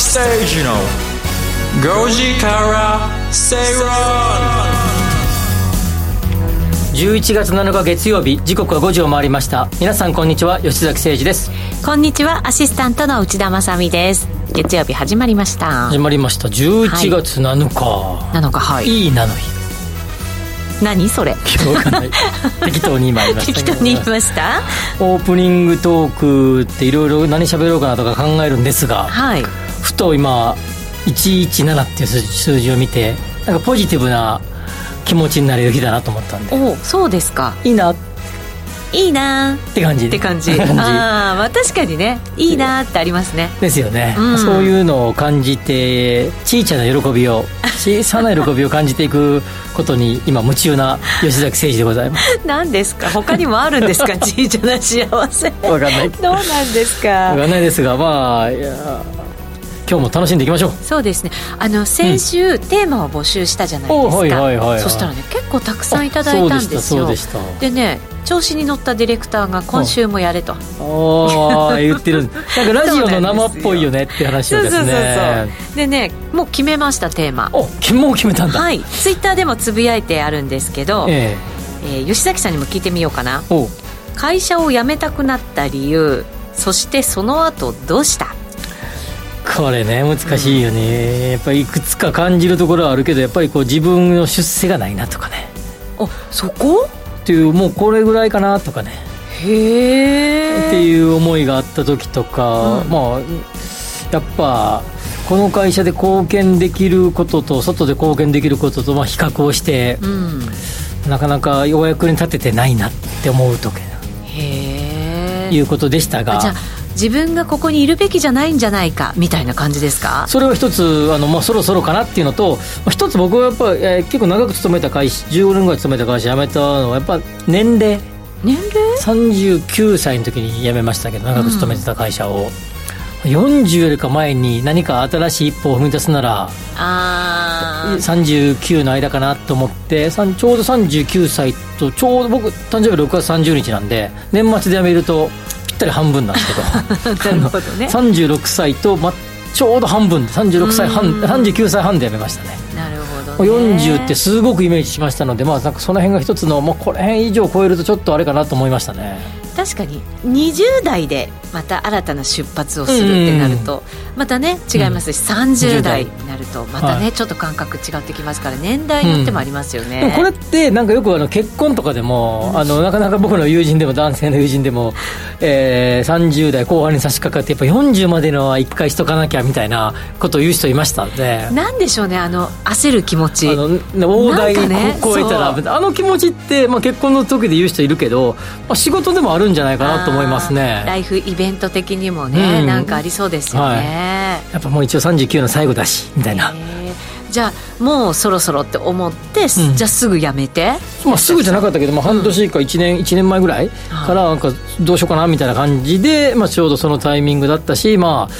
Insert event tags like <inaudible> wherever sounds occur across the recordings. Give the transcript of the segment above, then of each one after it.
吉崎誠二の5時から正論11月7日月曜日時刻は5時を回りました皆さんこんにちは吉崎誠二ですこんにちはアシスタントの内田まさです月曜日始まりました始まりました11月7日、はい、7日はいいいなの日何それ適当に今言いました適当に言いましたオープニングトークっていろいろ何喋ろうかなとか考えるんですが、はい、ふと今117っていう数字を見てなんかポジティブな気持ちになれる日だなと思ったんで。おそうですか。いいな。いいな。って感じ。って感じ。<laughs> ああまあ確かにね。いいなってありますね。ですよね、うん、そういうのを感じて小さな喜びを <laughs> 小さな喜びを感じていくことに今夢中な吉崎誠二でございます。<laughs> 何ですか？他にもあるんですか？小さな幸せ。分かんない。どうなんですか？分かんないですがまあいや今日も楽しんでいきましょう。そうですね。あの先週、うん、テーマを募集したじゃないですか、はいはいはいはい、そしたらね結構たくさんいただいたんですよ。でね調子に乗ったディレクターが今週もやれとああ言ってる。<laughs> なんかラジオの生っぽいよねって話をですね。そうそうそうでねもう決めましたテーマ。おもう決めたんだ。はい。ツイッターでもつぶやいてあるんですけど、えー、えー、吉崎さんにも聞いてみようかな。会社を辞めたくなった理由そしてその後どうした？これね難しいよね、うん、やっぱりいくつか感じるところはあるけどやっぱりこう自分の出世がないなとかね。あそこ？っていうもうこれぐらいかなとかね。へえ。っていう思いがあった時とか、うん、まあやっぱこの会社で貢献できることと外で貢献できることとまあ比較をして、うん、なかなかようやくに立ててないなって思う時へえ。いうことでしたが。じゃあ自分がここにいるべきじゃないんじゃないかみたいな感じですか？それは一つあの、まあ、そろそろかなっていうのと一つ僕はやっぱ、えー、結構長く勤めた会社15年ぐらい勤めた会社辞めたのはやっぱ年齢。年齢？39歳の時に辞めましたけど長く勤めてた会社を、うん、40よりか前に何か新しい一歩を踏み出すならあ39の間かなと思ってちょうど39歳とちょうど僕誕生日6月30日なんで年末で辞めるとったり半分なんですけど。<laughs> なるほどね。36歳と、ま、ちょうど半分で36歳半39歳半で辞めましたね。なるほど、ね、40ってすごくイメージしましたので、まあ、なんかその辺が一つの、まあ、これ辺以上超えるとちょっとあれかなと思いましたね確かに20代でまた新たな出発をするってなると、またね違いますし、うん、30代になるとまたね、はい、ちょっと感覚違ってきますから年代によってもありますよね、うん、これってなんかよくあの結婚とかでも、あのなかなか僕の友人でも男性の友人でも、<laughs> えー、30代後半に差し掛かってやっぱ40までのは一回しとかなきゃみたいなことを言う人いましたんで。なんでしょうねあの焦る気持ち。あの大台に超えたら、ね、あの気持ちって、まあ、結婚の時で言う人いるけど、まあ、仕事でもあるんじゃないかなと思いますね。ライフイベント的にもね、うん、なんかありそうですよね、はい、やっぱもう一応39の最後だしみたいな、じゃあもうそろそろって思って、うん、じゃあすぐやめて、まあ、すぐじゃなかったけど、まあ、半年か1年、うん、1年前ぐらいからなんかどうしようかなみたいな感じで、まあ、ちょうどそのタイミングだったしまあ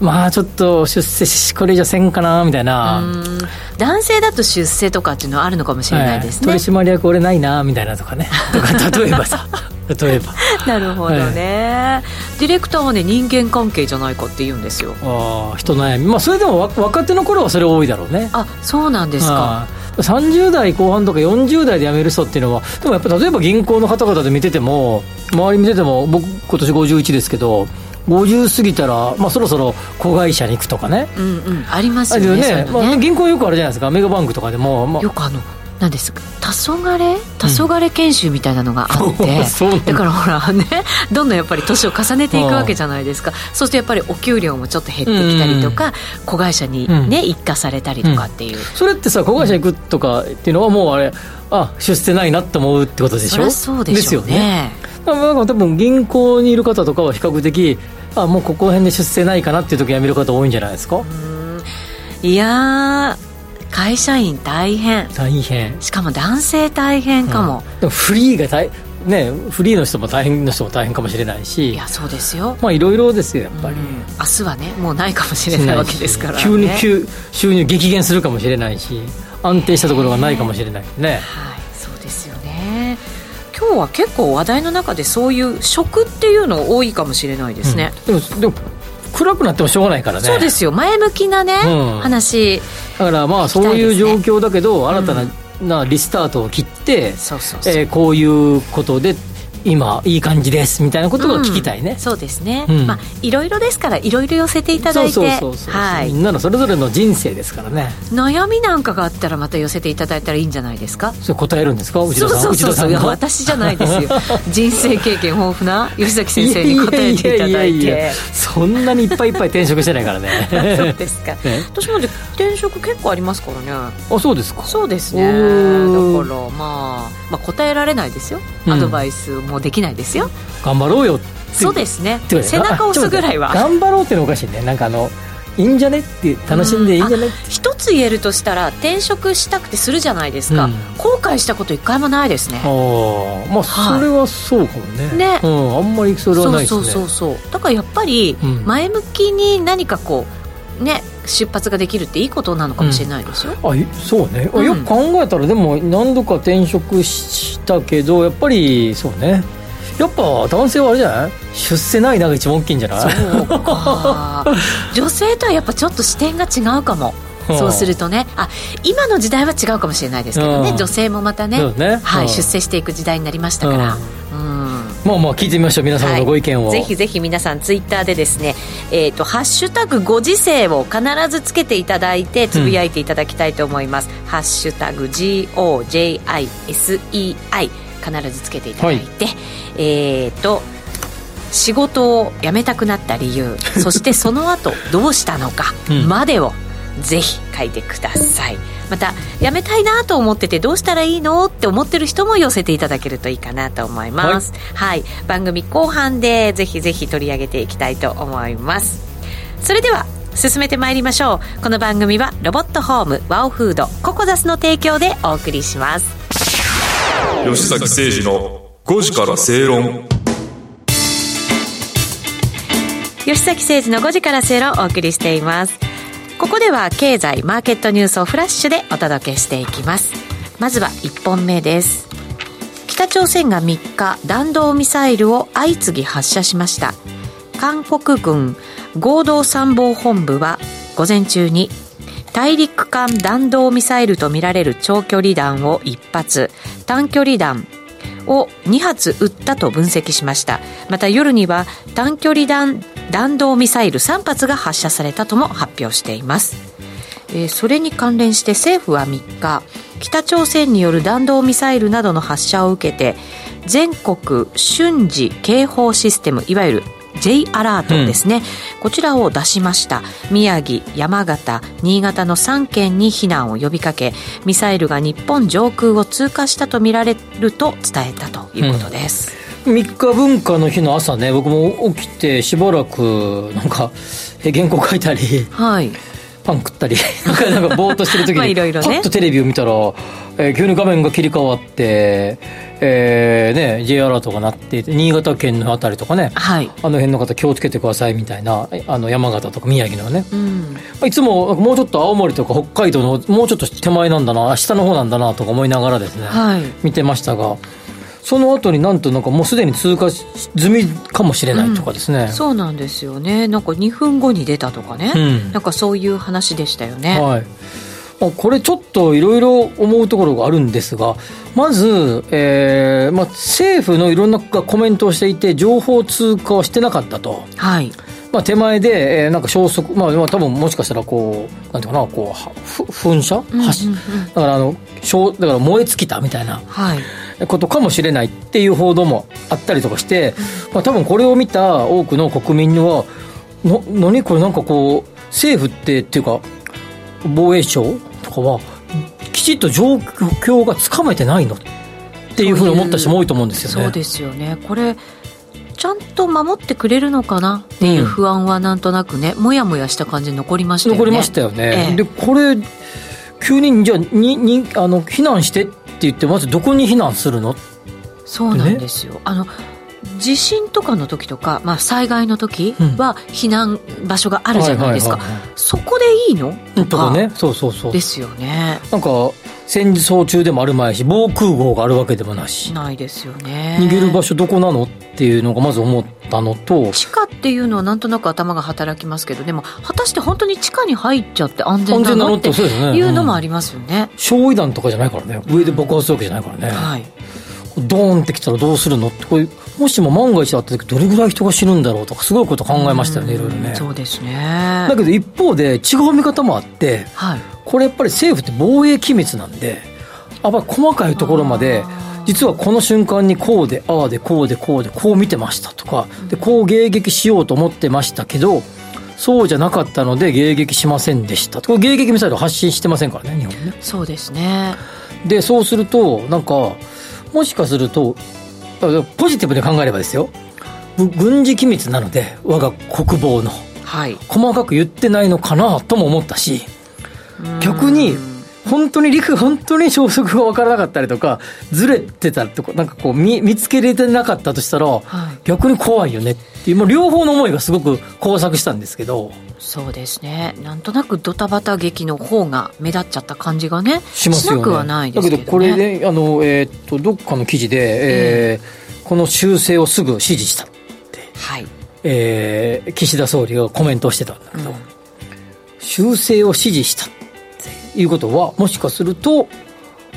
まあちょっと出世しこれじゃせんかなみたいな。男性だと出世とかっていうのはあるのかもしれないですね、はい、取締役俺ないなみたいなとかね。<laughs> とか例えばさ。例えば。<laughs> なるほどね、はい、ディレクターはね人間関係じゃないかって言うんですよ。ああ人悩み。まあそれでも若手の頃はそれ多いだろうね。あそうなんですか。30代後半とか40代で辞める人っていうのはでもやっぱ例えば銀行の方々で見てても周り見てても僕今年51ですけど50過ぎたら、まあ、そろそろ子会社に行くとかね、うんうん、ありますよねね、まあ、銀行よくあるじゃないですか。メガバンクとかでも、まあ、よくあの何ですか？黄昏？黄昏研修みたいなのがあって、うん、<laughs> だ。からほらねどんどんやっぱり年を重ねていくわけじゃないですか。そうするとやっぱりお給料もちょっと減ってきたりとか、うん、子会社にね、うん、一家されたりとかっていう、それってさ子会社行くとかっていうのはもうあれあ出世ないなって思うってことでしょ？そうですよね。だから多分銀行にいる方とかは比較的あもうここら辺で出世ないかなっていう時辞める方多いんじゃないですか？いや会社員大変。大変。しかも男性大変かも、うん、でもフリーが大ね、フリーの人も大変の人も大変かもしれないし。いやそうですよ。まあいろいろですよやっぱり、うん、明日はねもうないかもしれないわけですから、ね、急に急収入激減するかもしれないし安定したところがないかもしれないね、はいそうですよね。今日は結構話題の中でそういう食っていうの多いかもしれないですね、うん、でもでも暗くなってもしょうがないからね。そうですよ。前向きなね、うん、話。だからまあそういう状況だけど、新たな、なリスタートを切って、そうそうそう。えー、こういうことで今いい感じですみたいなことを聞きたいね、うん、そうですね、うん、まあいろいろですからいろいろ寄せていただいて。みんなのそれぞれの人生ですからね。悩みなんかがあったらまた寄せていただいたらいいんじゃないですか？それ答えるんですか？内田さんそうそう。そうそう私じゃないですよ。<laughs> 人生経験豊富な吉崎先生に答えていただいて。そんなにいっぱいいっぱい転職してないからね。そうですか、<laughs> ね、私も転職結構ありますからね。あそうですか。そうですね。だからまあ、まあ答えられないですよ。アドバイスももできないですよ。頑張ろうよそうですね。背中押すぐらいは。頑張ろうってのおかしいね。なんかあのいいんじゃねって楽しんでいいんじゃね、うん、一つ言えるとしたら転職したくてするじゃないですか、うん、後悔したこと一回もないですね。ああまあそれはそうかもね、はい、ね、うん、あんまりそれはないですね。そうそうそうそう。だからやっぱり前向きに何かこうね出発ができるっていいことなのかもしれないですよ、うん、あそうね、うん、よく考えたらでも何度か転職したけどやっぱりそうね。やっぱ男性はあれじゃない？出世ないなが一番大きいんじゃない？そうか。女性とはやっぱちょっと視点が違うかも。そうするとね。あ今の時代は違うかもしれないですけどね、女性もまたね、ね、はい、出世していく時代になりましたから、まあまあ聞いてみましょう皆様のご意見を、はい、ぜひぜひ皆さんツイッターでですね「えーと、ハッシュタグご時世」を必ずつけていただいてつぶやいていただきたいと思います「ハッシュタグ #GOJISEI」必ずつけていただいて、はい、えっ、ー、と仕事を辞めたくなった理由 <laughs> そしてその後どうしたのかまでをぜひ書いてくださいまた辞めたいなと思っててどうしたらいいのって思ってる人も寄せていただけるといいかなと思います、はい、はい、番組後半でぜひぜひ取り上げていきたいと思います。それでは進めてまいりましょう。この番組はロボットホームワオフードココザスの提供でお送りします。吉崎誠二の5時から正論。吉崎誠二の5時から正論をお送りしていますここでは経済マーケットニュースをフラッシュでお届けしていきます。まずは1本目です。北朝鮮が3日弾道ミサイルを相次ぎ発射しました。韓国軍合同参謀本部は午前中に大陸間弾道ミサイルとみられる長距離弾を1発短距離弾を2発撃ったと分析しました。また夜には短距離弾弾道ミサイル3発が発射されたとも発表しています、えー、それに関連して政府は3日北朝鮮による弾道ミサイルなどの発射を受けて全国瞬時警報システムいわゆる J アラートですね、うん、こちらを出しました。宮城山形新潟の3県に避難を呼びかけミサイルが日本上空を通過したとみられると伝えたということです、うん、3日文化の日の朝ね僕も起きてしばらくなんか原稿書いたり、はい、パン食ったり <laughs> なんかぼーっとしてる時にいろいろ、ね、パッとテレビを見たら、えー、急に画面が切り替わってえーね、J アラートが鳴って新潟県の辺りとかね、はい、あの辺の方気をつけてくださいみたいなあの山形とか宮城のね、うん、いつももうちょっと青森とか北海道のもうちょっと手前なんだな下の方なんだなとか思いながらですね、はい、見てましたが。その後になんとなんかもうすでに通過済みかもしれないとかですね、うん、そうなんですよね。なんか2分後に出たとかね、うん、なんかそういう話でしたよね。はい。これちょっといろいろ思うところがあるんですが、まず、えーまあ、政府のいろんなコメントをしていて、情報通過はしてなかったと。はいまあ、手前で、えー、なんか消息、まあ、まあ、多分もしかしたらこう、なんていうかな、こう、噴射、うんうんうん、だからあの、だから燃え尽きたみたいな。はいことかもしれないっていう報道もあったりとかして、まあ、多分これを見た多くの国民にはな何これなんかこう政府ってっていうか防衛省とかはきちっと状況がつかめてないのっていうふうに思った人も多いと思うんですよね。そうですよねこれちゃんと守ってくれるのかなっていう不安はなんとなくね、うん、もやもやした感じ残りましたよね。残りましたよね。ええ、でこれ急にじゃあににあの避難してって言ってまずどこに避難するの？そうなんですよ。ね、あの地震とかの時とか、まあ、災害の時は避難場所があるじゃないですか、そこでいいの？とかね。そうそうそう。ですよね。なんか戦争中でもあるまいし防空壕があるわけでもないし。ないですよね。逃げる場所どこなのっていうのがまず思ったのと。地下っていうのはなんとなく頭が働きますけどでも果たして本当に地下に入っちゃって安全なのっていうのもありますよね。焼夷弾とかじゃないからね。上で爆発するわけじゃないからね、はいドーンってきたらどうするの？ってこうもしも万が一あった時どれぐらい人が死ぬんだろうとかすごいこと考えましたよねいろいろね。そうですね。だけど一方で違う見方もあって、はい、これやっぱり政府って防衛機密なんでやっぱり細かいところまで実はこの瞬間にこうでああでこうでこうでこう見てましたとかでこう迎撃しようと思ってましたけどそうじゃなかったので迎撃しませんでしたと迎撃ミサイル発信してませんからね日本ね。そうですね。でそうするとなんかもしかするとポジティブに考えればですよ。軍事機密なので我が国防の、はい、細かく言ってないのかなとも思ったし逆に本当に陸本当に消息が分からなかったりとかずれてたとかなんかこう見見つけれてなかったとしたら、はい、逆に怖いよねっていうもう両方の思いがすごく交錯したんですけど。そうですね。なんとなくドタバタ劇の方が目立っちゃった感じがねしますよね。はないですけど、ね、だけどこれねあの、えー、っとどっかの記事で、えー、この修正をすぐ指示したって、はい。えー、岸田総理がコメントをしてたんだけど、うん、修正を指示したいうことはもしかすると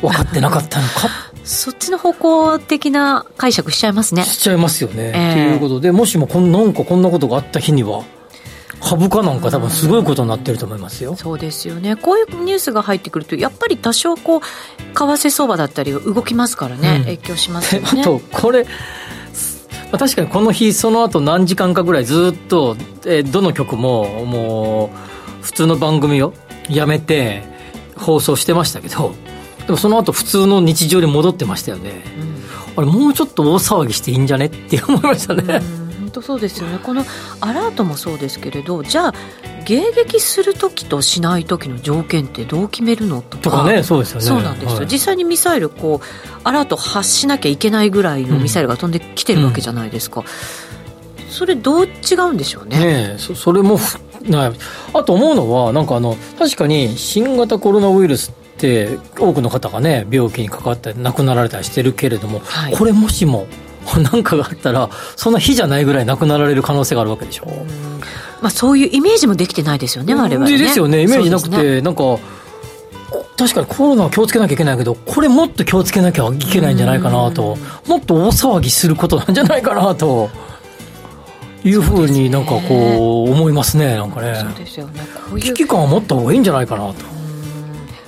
分かってなかったのか？そっちの方向的な解釈しちゃいますね。しちゃいますよね、えー、ということでもしもこんなんかこんなことがあった日には株価なんか多分すごいことになってると思いますよ、そうですよね。こういうニュースが入ってくるとやっぱり多少こう為替相場だったり動きますからね、うん、影響しますよね。<laughs> あとこれ確かにこの日その後何時間かぐらいずっと、えー、どの曲ももう普通の番組をやめて放送してましたけどでもその後普通の日常に戻ってましたよね、うん、あれもうちょっと大騒ぎしていいんじゃねって思いましたね、本当そうですよね。このアラートもそうですけれどじゃあ迎撃する時としない時の条件ってどう決めるのとか。ねそうですよね。そうなんですよ、はい、実際にミサイルこうアラート発しなきゃいけないぐらいのミサイルが飛んできてるわけじゃないですか、うんうん、それどう違うんでしょうね。ねそそれもなあと思うのはなんかあの確かに新型コロナウイルスって多くの方がね病気にかかったり亡くなられたりしてるけれども、はい、これもしも <laughs> 何かがあったらそんな日じゃないぐらい亡くなられる可能性があるわけでしょ、うまあ、そういうイメージもできてないですよね我々ね。ですよね。イメージなくて、ね、なんか確かにコロナは気をつけなきゃいけないけどこれもっと気をつけなきゃいけないんじゃないかなと。もっと大騒ぎすることなんじゃないかなというふうになんかこう思いますねなんかね。そうですよね。こういう危機感を持った方がいいんじゃないかなと。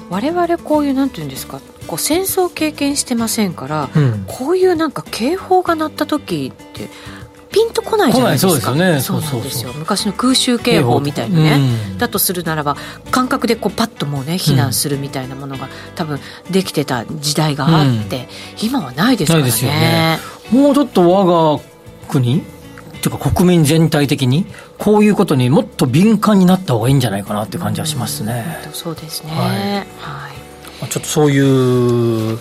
我々こういうなんていうんですかこう戦争経験してませんから、うん、こういうなんか警報が鳴った時ってピンとこないじゃないですか。そうですよね。そうなんですよ。昔の空襲警報みたいなね、うん、だとするならば感覚でこうパッともうね避難するみたいなものが、多分できてた時代があって、うん、今はないですからね。ね。もうちょっと我が国というか国民全体的にこういうことにもっと敏感になった方がいいんじゃないかなっていう感じはしますね。うん、そうですね、はい。はい、ちょっとそういう、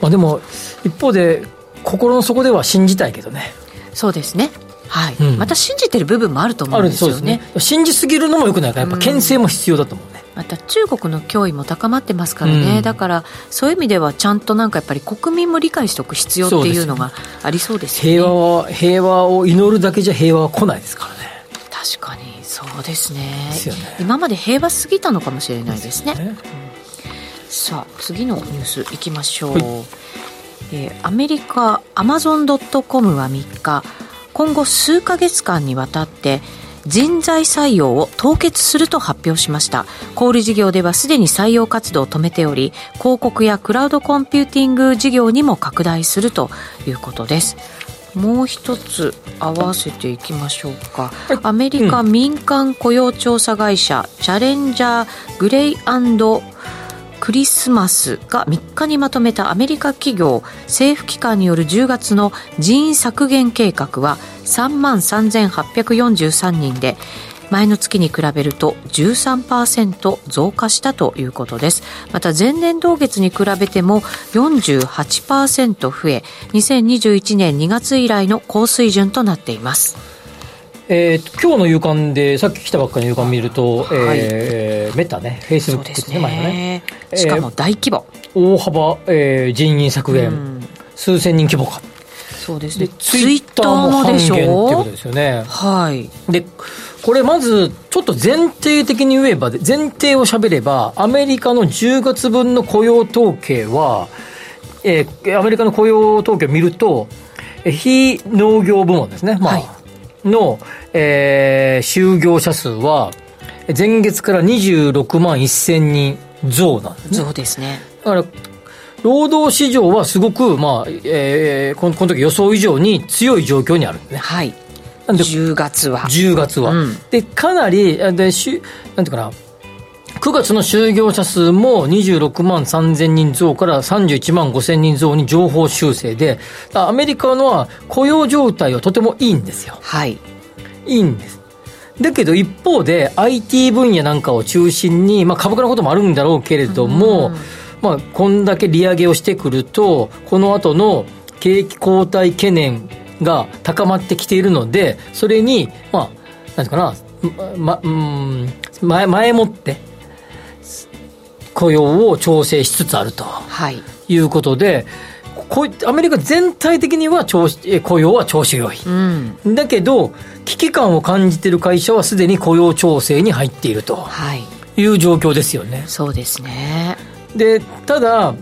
まあ、でも一方で心の底では信じたいけどね。そうですね。はい、うん、また信じてる部分もあると思うんですよね、ね、信じすぎるのもよくないからやっぱ牽制も必要だと思うね、また中国の脅威も高まってますからね、うん、だからそういう意味ではちゃんとなんかやっぱり国民も理解しておく必要っていうのがありそうですよね。平和は平和を祈るだけじゃ平和は来ないですからね。確かにそうですね、ね、今まで平和すぎたのかもしれないですね、ね。うん、さあ次のニュースいきましょう、はい、えー、アメリカアマゾン・ドット・コムは3日今後数ヶ月間にわたって人材採用を凍結すると発表しました。小売事業ではすでに採用活動を止めており広告やクラウドコンピューティング事業にも拡大するということです。もう一つ合わせていきましょうか、アメリカ民間雇用調査会社、チャレンジャーグレイクリスマスが3日にまとめたアメリカ企業政府機関による10月の人員削減計画は3万3843人で前の月に比べると13%増加したということですまた前年同月に比べても48%増え2021年2月以来の高水準となっていますえー、今日の夕刊で、さっき来たばっかりの夕刊見ると、はい、えー、メタね、フェイスブックですね、前ね。しかも大規模。大幅、えー、人員削減、数千人規模か。そうですね。ツイッターもでしょ？ってことですよね。はい。でこれまずちょっと前提的に言えば前提をしゃべればアメリカの10月分の雇用統計は、えー、アメリカの雇用統計を見ると非農業部門ですね、まあ、はい、の、えー、就業者数は前月から26万1000人増なんですね。増ですね。だから労働市場はすごく、まあえー、このこの時予想以上に強い状況にあるんですね。はい。なんで10月は。10月は。うん、で、かなり、でしなんていうかな、9月の就業者数も26万3000人増から31万5000人増に情報修正で、アメリカのは雇用状態はとてもいいんですよ。はい。いいんです。だけど一方で IT 分野なんかを中心に、まあ株価のこともあるんだろうけれども、まあこんだけ利上げをしてくると、この後の景気後退懸念が高まってきているので、それに、まあ、なんていうかな、ま、うん、前、前もって、雇用を調整しつつあると、はい、いうことで、こアメリカ全体的には調子雇用は調子良い、うん、だけど危機感を感じている会社はすでに雇用調整に入っていると、はい、いう状況ですよね。そうですねでただ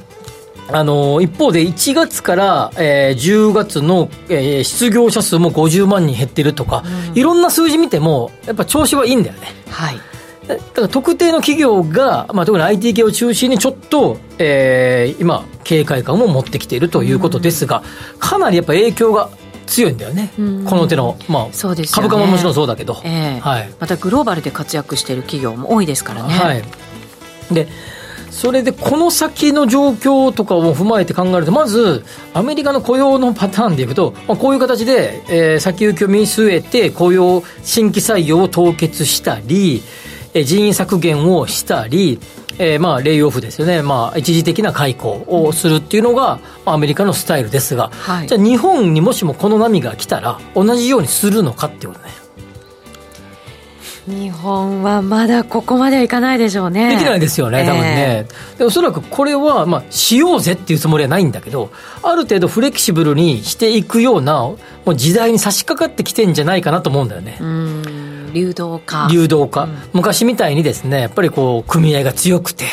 あの一方で1月から、えー、10月の、えー、失業者数も50万人減ってるとか、うん、いろんな数字見てもやっぱ調子はいいんだよね。はい。だから特定の企業が、まあ、特に IT 系を中心にちょっと、えー、今、警戒感を持ってきているということですが、かなりやっぱ影響が強いんだよね、この手の、まあ、そうです、ね、株価ももちろんそうだけど、えー、はい、またグローバルで活躍している企業も多いですからね。はい、でそれでこの先の状況とかを踏まえて考えると、まずアメリカの雇用のパターンでいくと、まあ、こういう形で、えー、先行きを見据えて、雇用、新規採用を凍結したり、人員削減をしたり、えー、まあレイオフですよね、まあ、一時的な解雇をするっていうのが、まあ、アメリカのスタイルですが、はい、じゃあ日本にもしもこの波が来たら同じようにするのかっていうことね日本はまだここまではいかないでしょうね。できないですよね多分ね、えー、でおそらくこれは、まあ、しようぜっていうつもりはないんだけどある程度フレキシブルにしていくようなもう時代に差し掛かってきてんじゃないかなと思うんだよね。うん。流動化。流動化、うん、昔みたいにですねやっぱりこう組合が強くて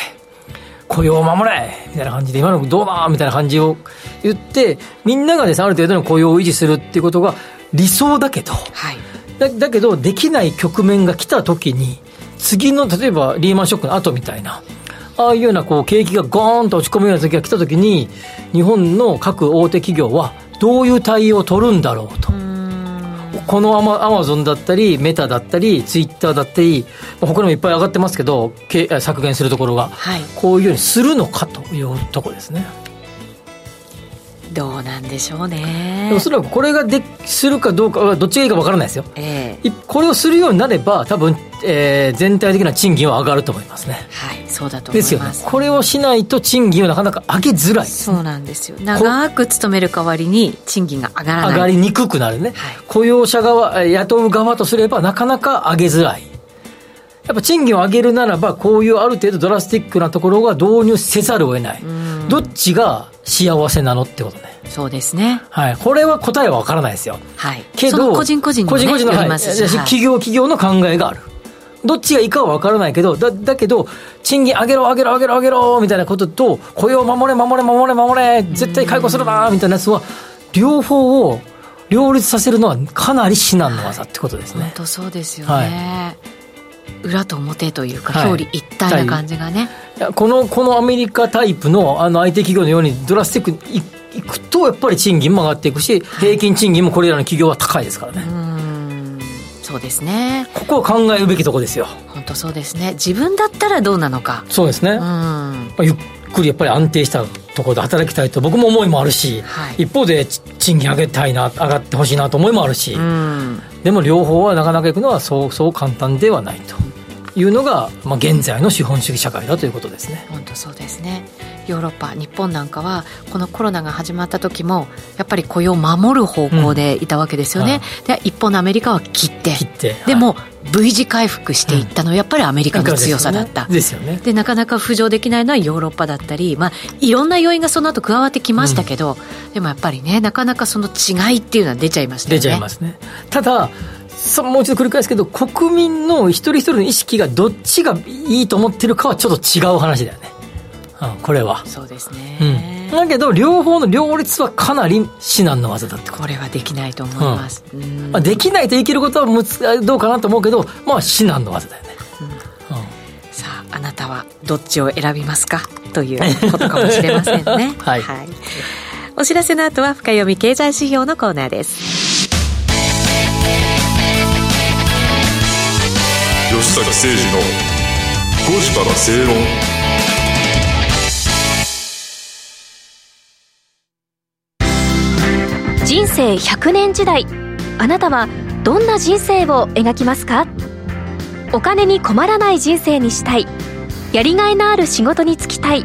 雇用を守れみたいな感じで今のどうだみたいな感じを言ってみんながですねある程度の雇用を維持するっていうことが理想だけど、はい、だだけどできない局面が来た時に次の例えばリーマンショックの後みたいなああいうようなこう景気がゴーンと落ち込むような時が来た時に日本の各大手企業はどういう対応を取るんだろうと。このアマアマゾンだったり、メタだったり、ツイッターだったり、他にもいっぱい上がってますけど、削減するところが、はい、こういうようにするのかというところですね。どうなんでしょうね。おそらくこれがでするかどうかはどっちがいいか分からないですよ、えー、これをするようになれば多分、えー、全体的な賃金は上がると思いますね。はいそうだと思います。ですよね。これをしないと賃金をなかなか上げづらい。そうなんですよ。長く勤める代わりに賃金が上がらない。上がりにくくなるね、はい、雇用者側雇う側とすればなかなか上げづらい。やっぱ賃金を上げるならば、こういうある程度ドラスティックなところが導入せざるを得ない。どっちが幸せなのってことね。そうですね。はい。これは答えはわからないですよ。はい。けど、個人個人に、ね、個人個人の、はい、企業企業の考えがある。どっちがいいかは分からないけど、だ、だけど、賃金上げろ、上げろ、上げろ、上げろ、みたいなことと、雇用守れ、守れ、守れ、守れ、絶対解雇するな、みたいなやつは、両方を両立させるのはかなり至難の技ってことですね。本当そうですよね。はい裏と表というか、表裏一体な感じがね、はい、このこのアメリカタイプのあの IT 企業のようにドラスティックいいくとやっぱり賃金も上がっていくし、平均賃金もこれらの企業は高いですからね。うん。そうですね。ここは考えるべきとこですよ。本当そうですね。自分だったらどうなのか。そうですね。うん、まあ、ゆっくりやっぱり安定したところで働きたいと僕も思いもあるし、はい、一方で賃金上げたいな上がってほしいなと思いもあるし、でも両方はなかなかいくのはそうそう簡単ではないというのが、まあ、現在の資本主義社会だということですね。本当そうですね。ヨーロッパ日本なんかはこのコロナが始まった時もやっぱり雇用を守る方向でいたわけですよね、うん、で一方のアメリカは切ってでも、V 字回復していったのはやっぱりアメリカの強さだった、ですよね。でなかなか浮上できないのはヨーロッパだったり、まあ、いろんな要因がその後加わってきましたけど、うん、でもやっぱりねなかなかその違いっていうのは出ちゃいましたよね。出ちゃいますね。ただもう一度繰り返すけど国民の一人一人の意識がどっちがいいと思ってるかはちょっと違う話だよね、うん、これは。そうですね、うん、だけど両方の両立はかなり至難の技だってここれはできないと思います、うん、まあ、できないと生きることはむつどうかなと思うけどまあ至難の技だよね、さああなたはどっちを選びますかということかもしれませんね。<laughs> はい、はい、お知らせの後は深読み経済指標のコーナーです吉坂誠二の5時から正論。人生100年時代あなたはどんな人生を描きますか？お金に困らない人生にしたいやりがいのある仕事に就きたい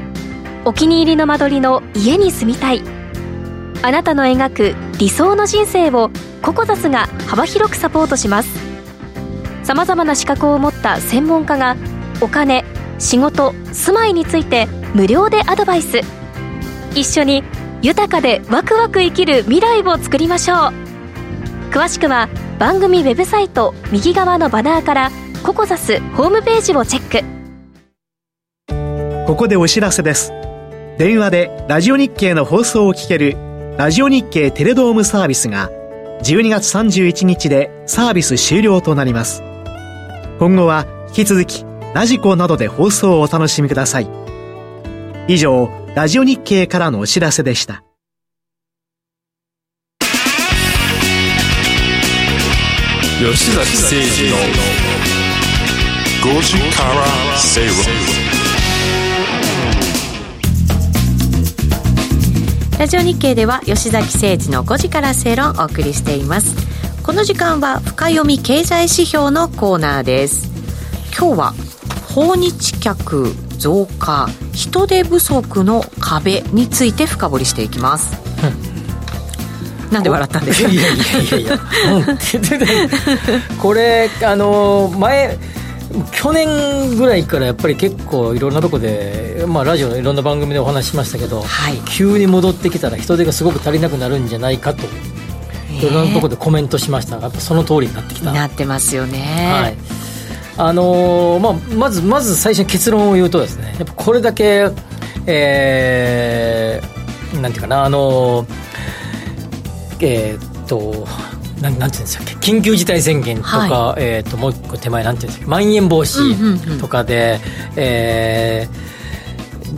お気に入りの間取りの家に住みたいあなたの描く理想の人生をココザスが幅広くサポートします。さまざまな資格を持った専門家がお金仕事住まいについて無料でアドバイス。一緒に豊かでワクワク生きる未来を作りましょう。詳しくは番組ウェブサイト右側のバナーからココザスホームページをチェック。ここでお知らせです。電話でラジオ日経の放送を聞けるラジオ日経テレドームサービスが12月31日でサービス終了となります。今後は引き続きラジコなどで放送をお楽しみください。以上、ラジオ日経からのお知らせでした。吉崎誠二の5時から正論ラジオ日経では吉崎誠二の5時から正論をお送りしています。この時間は深読み経済指標のコーナーです。今日は訪日客増加人手不足の壁について深掘りしていきます、うん、なんで笑ったんですか？いやいやいやいや、これあの前去年ぐらいからやっぱり結構いろんなとこで、まあ、ラジオのいろんな番組でお話ししましたけど、はい、急に戻ってきたら人手がすごく足りなくなるんじゃないかといろんなところでコメントしました。がやっぱその通りになってきた。なってますよね。はい。あのー、まあ、まずまず最初に結論を言うとですねやっぱこれだけえー、なんていうかなあのー、えー、っとなんなんていうんですか緊急事態宣言とか、はい、えー、ともう一個手前なんていうんですかまん延防止とかで、うんうんうん、え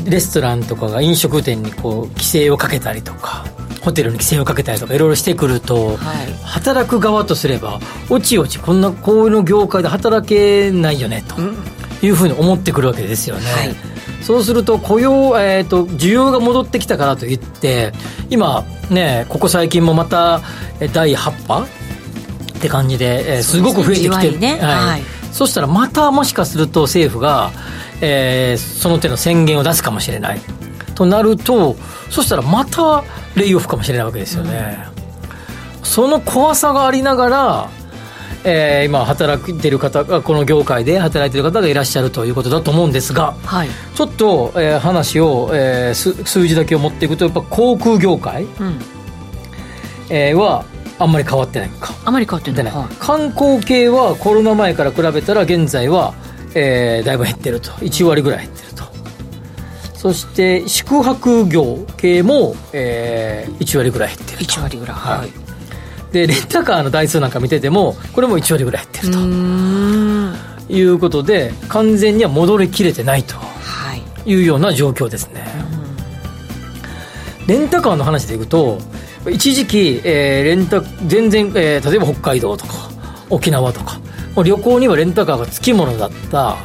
ー、レストランとかが飲食店にこう規制をかけたりとかホテルに規制をかけたりとかいろいろしてくると、はい、働く側とすればおちおちこんなこういうの業界で働けないよねというふうに思ってくるわけですよね。はい、そうすると雇用、えーと、需要が戻ってきたからといって今ねここ最近もまた第8波って感じで、えー、すごく増えてきてる、ね、はい、はい、そしたらまたもしかすると政府が、えー、その手の宣言を出すかもしれないとなるとそしたらまたレイオフかもしれないわけですよね、うん、その怖さがありながら、えー、今働いてる方がこの業界で働いてる方がいらっしゃるということだと思うんですが、はい、ちょっと、えー、話を、えー、数字だけを持っていくとやっぱ航空業界、うん、えー、はあんまり変わってないか。あまり変わってない、はい、観光系はコロナ前から比べたら現在は、えー、だいぶ減ってると。1割ぐらい減ってるそして宿泊業系も、えー、1割ぐらい減ってると。1割ぐらいはい、でレンタカーの台数なんか見ててもこれも1割ぐらい減ってると。いうことで完全には戻りきれてないと。い。うような状況ですね、レンタカーの話でいくと一時期、えー、レンタ全然、えー、例えば北海道とか沖縄とか旅行にはレンタカーがつきものだった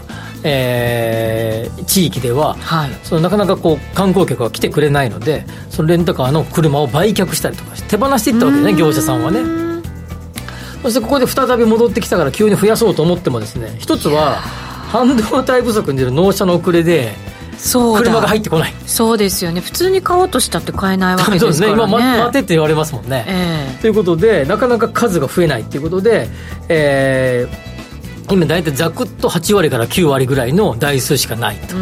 えー、地域では、はい、そのなかなかこう観光客が来てくれないのでそのレンタカーの車を売却したりとかして手放していったわけね業者さんはね。そしてここで再び戻ってきたから急に増やそうと思ってもですね一つは半導体不足による納車の遅れでそう車が入ってこない。そうですよね。普通に買おうとしたって買えないわけですからね。そうですね。今待てって言われますもんね、えー、ということでなかなか数が増えないっていうことで、えー、今大体ざくっと8割から9割ぐらいの台数しかないと、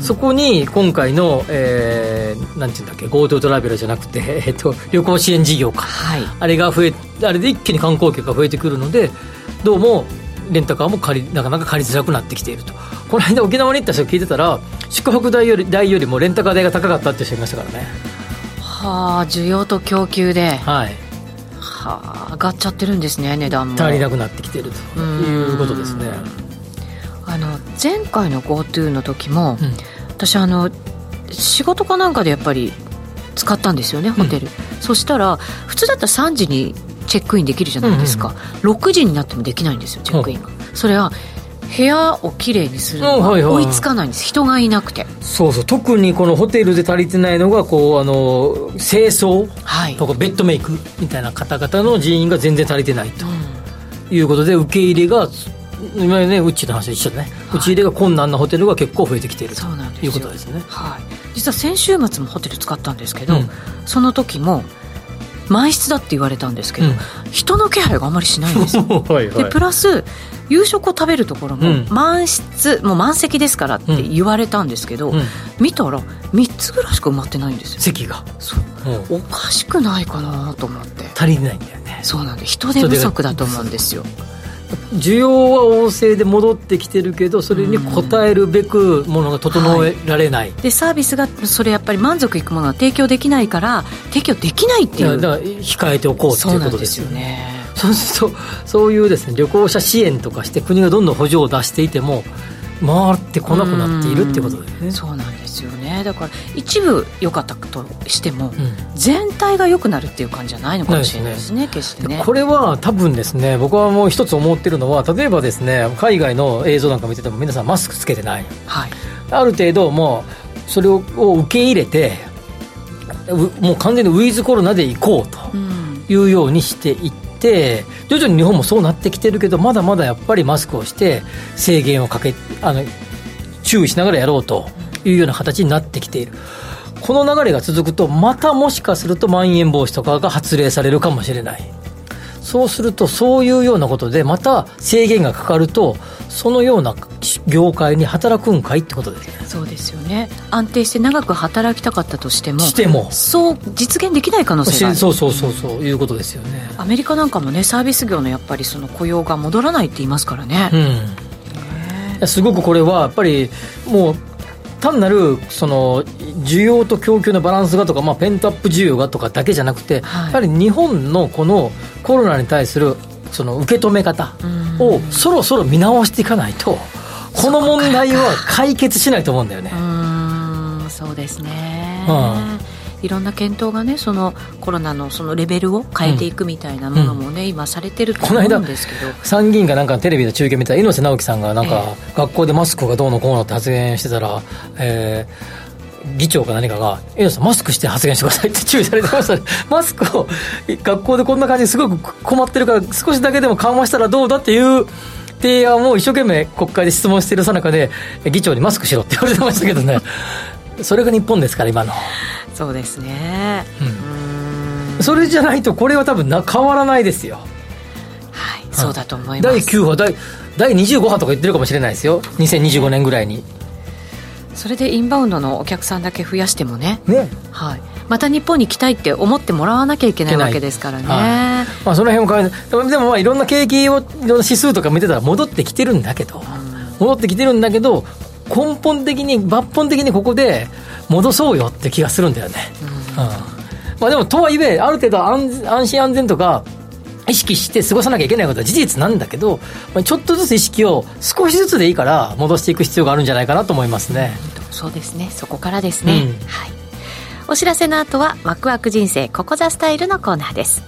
そこに今回の、えー、なんていうんだっけ GoTo トラベルじゃなくて、<laughs> えーと、旅行支援事業か、はい、あれが増えあれで一気に観光客が増えてくるのでどうもレンタカーも借りなかなか借りづらくなってきていると。この間沖縄に行った人聞いてたら宿泊代より代よりもレンタカー代が高かったって人いましたからね。はあ需要と供給で。はいはあ上がっちゃってるんですね値段も。足りなくなってきてるということですね。あの前回の GoTo の時も、うん、私あの仕事かなんかでやっぱり使ったんですよねホテル、うん、そしたら普通だったら3時にチェックインできるじゃないですか、うんうん、6時になってもできないんですよチェックインが、それは部屋をきれいにするのが追いつかないんです、人がいなくて。そうそう。特にこのホテルで足りてないのがこうあの清掃とかベッドメイクみたいな方々の人員が全然足りてないと、いうことで受け入れが今ねうちの話一緒でね、はい、打ち入れが困難なホテルが結構増えてきているということですね、はい、実は先週末もホテル使ったんですけど、うん、その時も満室だって言われたんですけど、うん、人の気配があまりしないんです。よ <laughs> はい、でプラス夕食を食べるところも満室、うん、もう満席ですからって言われたんですけど、うん、見たら3つぐらいしか埋まってないんですよ。席が。そう、おかしくないかなと思って。足りないんだよね。そうなんで人手不足だと思うんですよ需要は旺盛で戻ってきてるけどそれに応えるべくものが整えられない、はい、でサービスがそれやっぱり満足いくものは提供できないから提供できないっていう。だから控えておこうっていうことですよね。そうするとそういうですね旅行者支援とかして国がどんどん補助を出していても回ってこなくなっているってことですね。そうなんですよね。だから一部良かったとしても、うん、全体が良くなるっていう感じじゃないのかもしれないですね、ね、決してね。これは多分ですね僕はもう一つ思ってるのは例えばですね海外の映像なんか見てても皆さんマスクつけてない、はい、ある程度もうそれを受け入れてもう完全にウィズコロナで行こうというようにしていってて徐々に日本もそうなってきてるけどまだまだやっぱりマスクをして制限をかけあの注意しながらやろうというような形になってきている。この流れが続くと、またもしかするとまん延防止とかが発令されるかもしれない。そうすると、そういうようなことで、また制限がかかると、そのような業界に働くんかいってことですね。そうですよね。安定して長く働きたかったとしてもしても。そう実現できない可能性がある。そうそうそうそういうことですよね。アメリカなんかもねサービス業のやっぱりその雇用が戻らないって言いますからね、うん、すごくこれはやっぱりもう単なるその需要と供給のバランスがとか、まあ、ペントアップ需要がとかだけじゃなくて、はい、やはり日本のこのコロナに対するその受け止め方をそろそろ見直していかないと、この問題は解決しないと思うんだよね。うんそうですね、うんいろんな検討がねそのコロナのそのレベルを変えていくみたいなものもね、うん、今されてると思うんですけど。参議院がなんかテレビで中継見たら猪瀬直樹さんがなんか、えー、学校でマスクがどうのこうのって発言してたら、えー、議長か何かが、猪瀬さん、マスクして発言してくださいって注意されてましたね、<laughs> マスクを学校でこんな感じですごく困ってるから、少しだけでも緩和したらどうだっていう提案を一生懸命国会で質問しているさなかで、議長にマスクしろって言われてましたけどね、それが日本ですから、今の。そうですね、うん、それじゃないと、これは多分な変わらないですよ。はい、そうだと思います。第9波、第第25波とか言ってるかもしれないですよ、2025年ぐらいに。それでインバウンドのお客さんだけ増やしてもね、ね。はい、また日本に来たいって思ってもらわなきゃいけない。わけですからね、はい、まあ、その辺も変えでもまあいろんな景気をいろんな指数とか見てたら戻ってきてるんだけど、うん、戻ってきてるんだけど根本的に抜本的にここで戻そうよって気がするんだよね、うん、うん、まあ、でもとはいえある程度安安心安全とか意識して過ごさなきゃいけないことは事実なんだけど、ちょっとずつ意識を少しずつでいいから戻していく必要があるんじゃないかなと思いますね。そうですね。そこからですね。うん、はい。お知らせの後はワクワク人生ここザスタイルのコーナーです。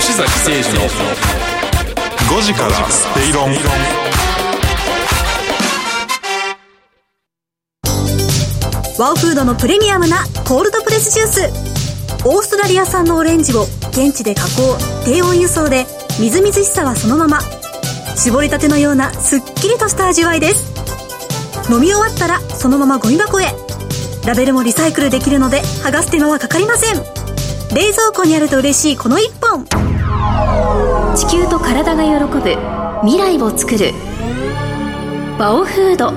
吉崎誠二の5時からスペイロン。ワオフードのプレミアムなコールドプレスジュース。オーストラリア産のオレンジを現地で加工低温輸送でみずみずしさはそのまま。絞りたてのようなすっきりとした味わいです。飲み終わったらそのままゴミ箱へ。ラベルもリサイクルできるので剥がす手間はかかりません。冷蔵庫にあると嬉しいこの一本。地球と体が喜ぶ未来を作る。バオフード。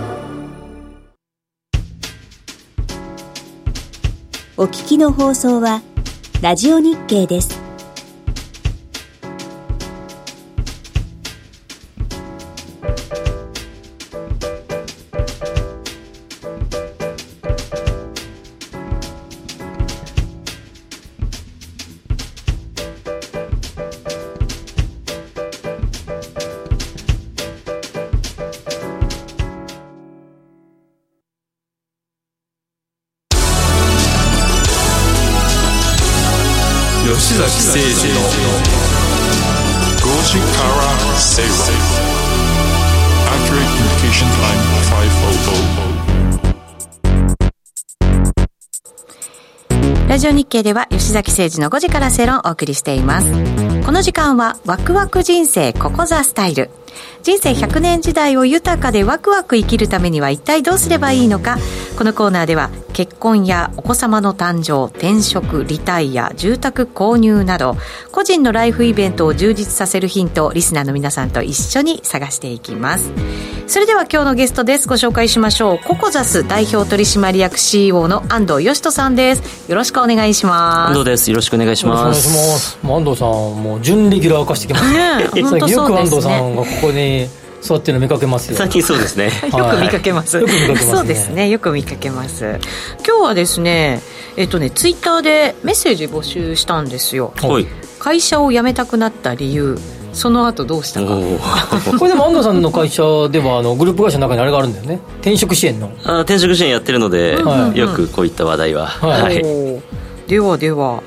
お聞きの放送はラジオ日経です。吉崎誠二ラジオ日経では吉崎誠二の5時から正論をお送りしています。この時間はワクワク人生ここザスタイル。人生100年時代を豊かでワクワク生きるためには一体どうすればいいのか。このコーナーでは結婚やお子様の誕生転職リタイア住宅購入など個人のライフイベントを充実させるヒントをリスナーの皆さんと一緒に探していきます。それでは今日のゲストです。ご紹介しましょう。ココザス代表取締役 CEO の安藤義人さんです。よろしくお願いします。安藤です。よろしくお願いします。安藤さんもう準レギュラー化してきました。ね本当そうですねよく安藤さんがここに座ってるの見かけますよ最近そうですね。<laughs> よく見かけます、はい、よく見かけます、ね、そうですね。よく見かけます。今日はですねえっとねツイッターでメッセージ募集したんですよ、はい、会社を辞めたくなった理由その後どうしたか。<laughs> これでも安藤さんの会社ではあのグループ会社の中にあれがあるんだよね。転職支援の。あ転職支援やってるので、はい、よくこういった話題は、はい、ではでは、